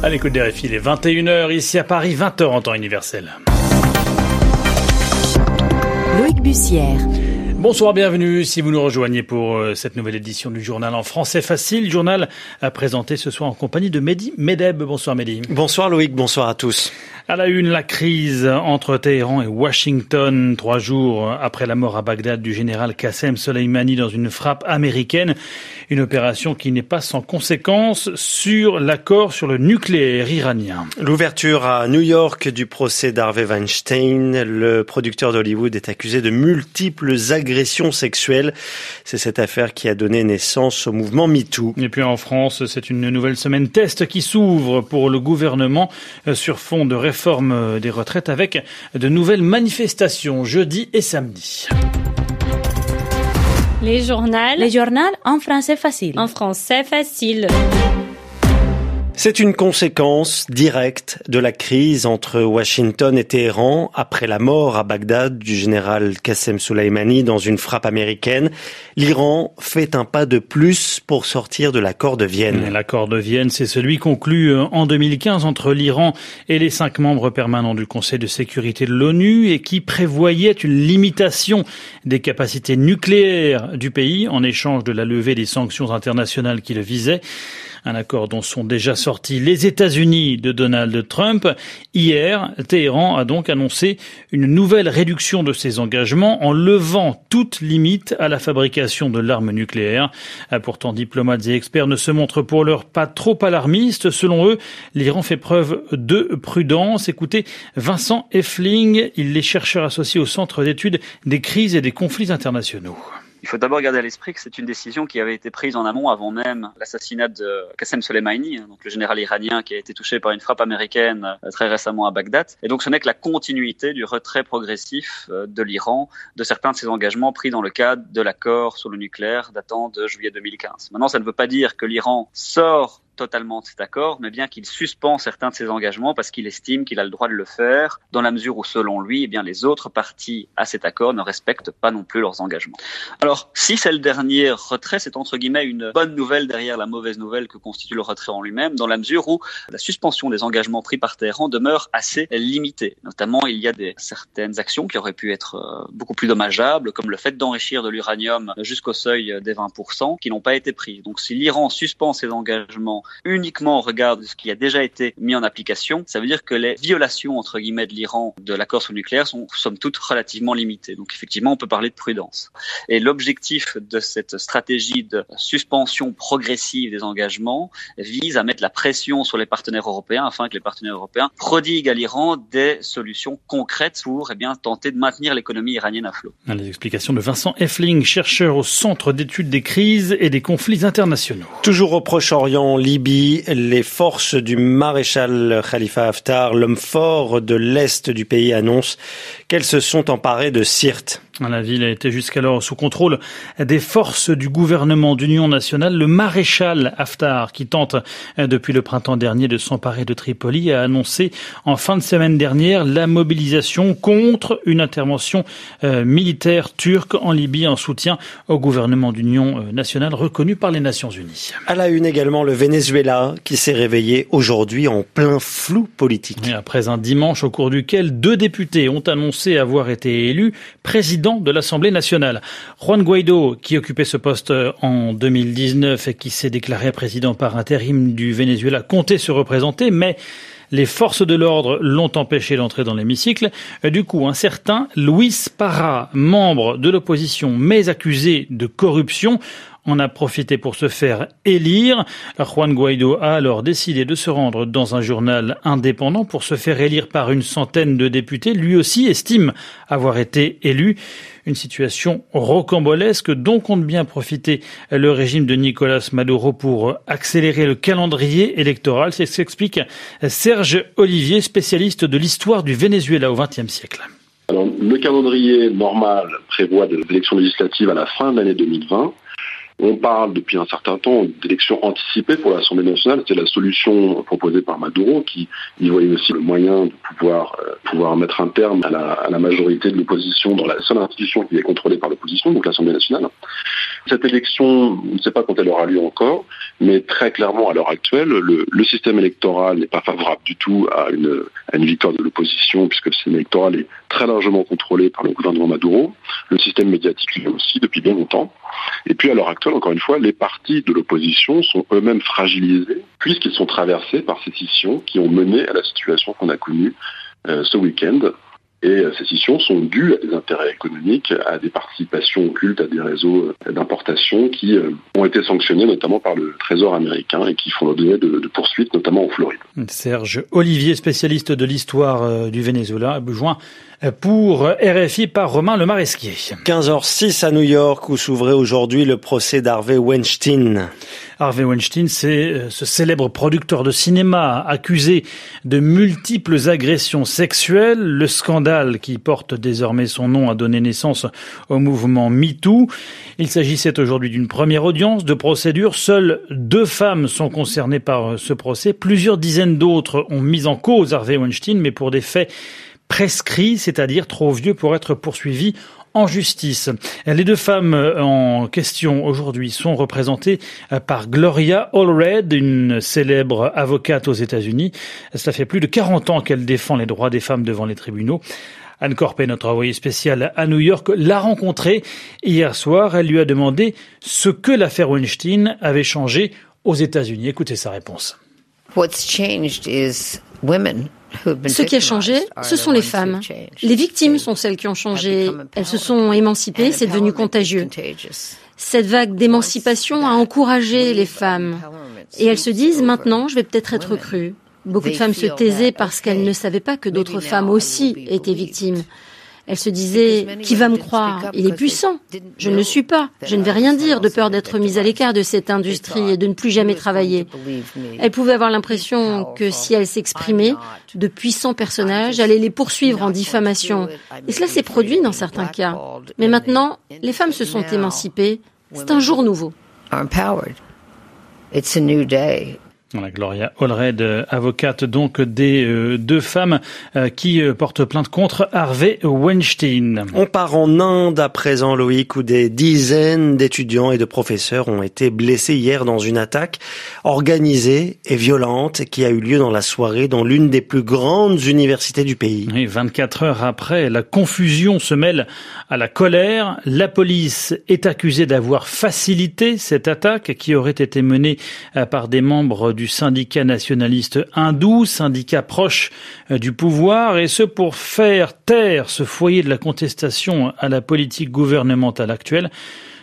À l'écoute des RFI, il est 21h ici à Paris, 20h en temps universel. Loïc Bussière. Bonsoir, bienvenue si vous nous rejoignez pour euh, cette nouvelle édition du journal en français facile. Journal à présenter ce soir en compagnie de Mehdi Medeb. Bonsoir Mehdi. Bonsoir Loïc, bonsoir à tous. À la une, la crise entre Téhéran et Washington, trois jours après la mort à Bagdad du général Qassem Soleimani dans une frappe américaine. Une opération qui n'est pas sans conséquences sur l'accord sur le nucléaire iranien. L'ouverture à New York du procès d'Harvey Weinstein. Le producteur d'Hollywood est accusé de multiples agressions sexuelles. C'est cette affaire qui a donné naissance au mouvement MeToo. Et puis en France, c'est une nouvelle semaine test qui s'ouvre pour le gouvernement sur fond de réforme des retraites avec de nouvelles manifestations jeudi et samedi. Les journaux. Les journaux en français facile. En français facile. C'est une conséquence directe de la crise entre Washington et Téhéran après la mort à Bagdad du général Qassem Soleimani dans une frappe américaine. L'Iran fait un pas de plus pour sortir de l'accord de Vienne. L'accord de Vienne, c'est celui conclu en 2015 entre l'Iran et les cinq membres permanents du Conseil de sécurité de l'ONU et qui prévoyait une limitation des capacités nucléaires du pays en échange de la levée des sanctions internationales qui le visaient. Un accord dont sont déjà sortis les États-Unis de Donald Trump. Hier, Téhéran a donc annoncé une nouvelle réduction de ses engagements en levant toute limite à la fabrication de l'arme nucléaire. Pourtant, diplomates et experts ne se montrent pour l'heure pas trop alarmistes. Selon eux, l'Iran fait preuve de prudence. Écoutez, Vincent Effling, il est chercheur associé au Centre d'études des crises et des conflits internationaux. Il faut d'abord garder à l'esprit que c'est une décision qui avait été prise en amont avant même l'assassinat de Qassem Soleimani, donc le général iranien qui a été touché par une frappe américaine très récemment à Bagdad. Et donc ce n'est que la continuité du retrait progressif de l'Iran de certains de ses engagements pris dans le cadre de l'accord sur le nucléaire datant de juillet 2015. Maintenant, ça ne veut pas dire que l'Iran sort totalement de cet accord, mais bien qu'il suspend certains de ses engagements parce qu'il estime qu'il a le droit de le faire, dans la mesure où, selon lui, eh bien, les autres parties à cet accord ne respectent pas non plus leurs engagements. Alors, si c'est le dernier retrait, c'est entre guillemets une bonne nouvelle derrière la mauvaise nouvelle que constitue le retrait en lui-même, dans la mesure où la suspension des engagements pris par Téhéran demeure assez limitée. Notamment, il y a des, certaines actions qui auraient pu être beaucoup plus dommageables, comme le fait d'enrichir de l'uranium jusqu'au seuil des 20%, qui n'ont pas été prises. Donc, si l'Iran suspend ses engagements uniquement au regard de ce qui a déjà été mis en application, ça veut dire que les violations entre guillemets de l'Iran de l'accord sur le nucléaire sont somme toute relativement limitées. Donc effectivement, on peut parler de prudence. Et l'objectif de cette stratégie de suspension progressive des engagements vise à mettre la pression sur les partenaires européens afin que les partenaires européens prodiguent à l'Iran des solutions concrètes pour eh bien tenter de maintenir l'économie iranienne à flot. Les explications de Vincent Effling, chercheur au Centre d'études des crises et des conflits internationaux. Toujours au Proche-Orient, Libye, les forces du maréchal Khalifa Haftar, l'homme fort de l'Est du pays, annoncent qu'elles se sont emparées de Sirte. La ville a été jusqu'alors sous contrôle des forces du gouvernement d'union nationale. Le maréchal Haftar, qui tente depuis le printemps dernier de s'emparer de Tripoli, a annoncé en fin de semaine dernière la mobilisation contre une intervention euh, militaire turque en Libye en soutien au gouvernement d'union nationale reconnu par les Nations Unies. À la une également le Venezuela qui s'est réveillé aujourd'hui en plein flou politique. Et après un dimanche au cours duquel deux députés ont annoncé avoir été élus président de l'Assemblée nationale. Juan Guaido, qui occupait ce poste en 2019 et qui s'est déclaré président par intérim du Venezuela, comptait se représenter, mais les forces de l'ordre l'ont empêché d'entrer dans l'hémicycle. Du coup, un certain Luis Parra, membre de l'opposition mais accusé de corruption, en a profité pour se faire élire. Juan Guaido a alors décidé de se rendre dans un journal indépendant pour se faire élire par une centaine de députés. Lui aussi estime avoir été élu. Une situation rocambolesque dont compte bien profiter le régime de Nicolas Maduro pour accélérer le calendrier électoral. C'est ce qu'explique Serge Olivier, spécialiste de l'histoire du Venezuela au XXe siècle. Le calendrier normal prévoit des élections législatives à la fin de l'année 2020. On parle depuis un certain temps d'élections anticipées pour l'Assemblée nationale. C'est la solution proposée par Maduro qui y voyait aussi le moyen de pouvoir, euh, mettre un terme à la majorité de l'opposition dans la seule institution qui est contrôlée par l'opposition, donc l'Assemblée nationale. Cette élection, on ne sait pas quand elle aura lieu encore, mais très clairement à l'heure actuelle, le, système électoral n'est pas favorable du tout à une, à une victoire de l'opposition, puisque le système électoral est très largement contrôlé par le gouvernement Maduro. Le système médiatique lui aussi depuis bien longtemps. Et puis à l'heure actuelle, encore une fois, les partis de l'opposition sont eux-mêmes fragilisés, puisqu'ils sont traversés par ces scissions qui ont mené à la situation qu'on a connue euh, ce week-end et euh, ces scissions sont dues à des intérêts économiques, à des participations occultes, à des réseaux euh, d'importation qui euh, ont été sanctionnés notamment par le Trésor américain et qui font l'objet de, de, poursuites, notamment en Floride. Serge Olivier, spécialiste de l'histoire du Venezuela, joint pour RFI par Romain Le Maresquier. 15h06 à New York où s'ouvrait aujourd'hui le procès d'Harvey Weinstein. Harvey Weinstein, c'est ce célèbre producteur de cinéma accusé de multiples agressions sexuelles. Le scandale qui porte désormais son nom a donné naissance au mouvement MeToo. Il s'agissait aujourd'hui d'une première audience de procédure. Seules deux femmes sont concernées par ce procès. Plusieurs dizaines d'autres ont mis en cause Harvey Weinstein, mais pour des faits prescrits, c'est-à-dire trop vieux pour être poursuivis en justice. Les deux femmes en question aujourd'hui sont représentées par Gloria Allred, une célèbre avocate aux États-Unis. Cela fait plus de 40 ans qu'elle défend les droits des femmes devant les tribunaux. Anne Corpé, notre envoyée spéciale à New York, l'a rencontrée hier soir. Elle lui a demandé ce que l'affaire Weinstein avait changé aux États-Unis. Écoutez sa réponse. What's changed is women ce qui a changé, ce sont les femmes. Les victimes sont celles qui ont changé. Elles se sont émancipées, c'est devenu contagieux. Cette vague d'émancipation a encouragé les femmes. Et elles se disent, maintenant, je vais peut-être être crue. Beaucoup de femmes se taisaient parce qu'elles ne savaient pas que d'autres femmes aussi étaient victimes. Elle se disait, qui va me croire? Il est puissant. Je ne le suis pas. Je ne vais rien dire de peur d'être mise à l'écart de cette industrie et de ne plus jamais travailler. Elle pouvait avoir l'impression que si elle s'exprimait, de puissants personnages allaient les poursuivre en diffamation. Et cela s'est produit dans certains cas. Mais maintenant, les femmes se sont émancipées. C'est un jour nouveau. Voilà, Gloria Allred, avocate donc des euh, deux femmes euh, qui euh, portent plainte contre Harvey Weinstein. On part en Inde à présent, Loïc, où des dizaines d'étudiants et de professeurs ont été blessés hier dans une attaque organisée et violente qui a eu lieu dans la soirée dans l'une des plus grandes universités du pays. Oui, 24 heures après, la confusion se mêle à la colère. La police est accusée d'avoir facilité cette attaque qui aurait été menée par des membres du syndicat nationaliste hindou, syndicat proche euh, du pouvoir, et ce pour faire taire ce foyer de la contestation à la politique gouvernementale actuelle.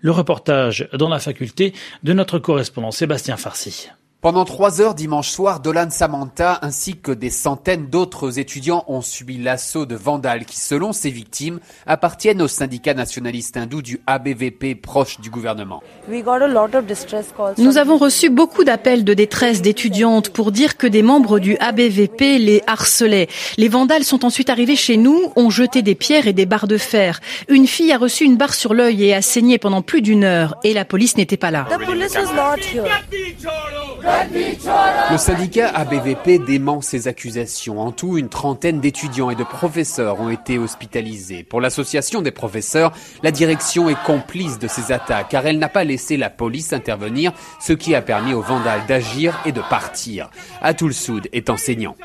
Le reportage dans la faculté de notre correspondant Sébastien Farcy. Pendant trois heures dimanche soir, Dolan Samantha ainsi que des centaines d'autres étudiants ont subi l'assaut de vandales qui, selon ses victimes, appartiennent au syndicat nationaliste hindou du ABVP proche du gouvernement. Nous avons reçu beaucoup d'appels de détresse d'étudiantes pour dire que des membres du ABVP les harcelaient. Les vandales sont ensuite arrivés chez nous, ont jeté des pierres et des barres de fer. Une fille a reçu une barre sur l'œil et a saigné pendant plus d'une heure et la police n'était pas là. Le syndicat ABVP dément ces accusations. En tout, une trentaine d'étudiants et de professeurs ont été hospitalisés. Pour l'association des professeurs, la direction est complice de ces attaques car elle n'a pas laissé la police intervenir, ce qui a permis aux vandales d'agir et de partir. Atul Soud est enseignant.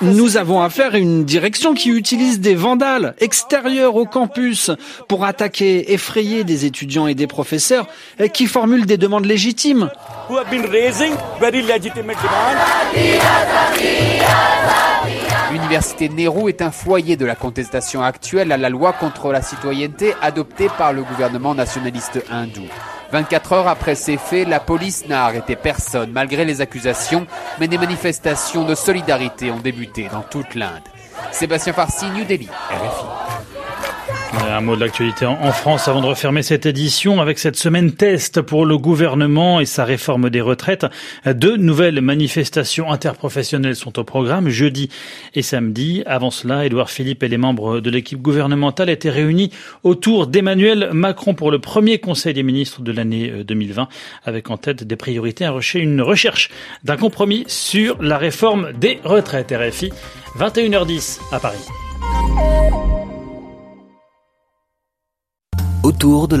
Nous avons affaire à une direction qui utilise des vandales extérieurs au campus pour attaquer, effrayer des étudiants et des professeurs qui formulent des demandes légitimes who have been raising legitimate L'université Nehru est un foyer de la contestation actuelle à la loi contre la citoyenneté adoptée par le gouvernement nationaliste hindou. 24 heures après ces faits, la police n'a arrêté personne malgré les accusations, mais des manifestations de solidarité ont débuté dans toute l'Inde. Sébastien Farsi, New Delhi, RFI. Un mot de l'actualité en France avant de refermer cette édition avec cette semaine test pour le gouvernement et sa réforme des retraites. Deux nouvelles manifestations interprofessionnelles sont au programme jeudi et samedi. Avant cela, Édouard Philippe et les membres de l'équipe gouvernementale étaient réunis autour d'Emmanuel Macron pour le premier conseil des ministres de l'année 2020 euh, avec en tête des priorités une recherche d'un compromis sur la réforme des retraites. RFI 21h10 à Paris. Autour de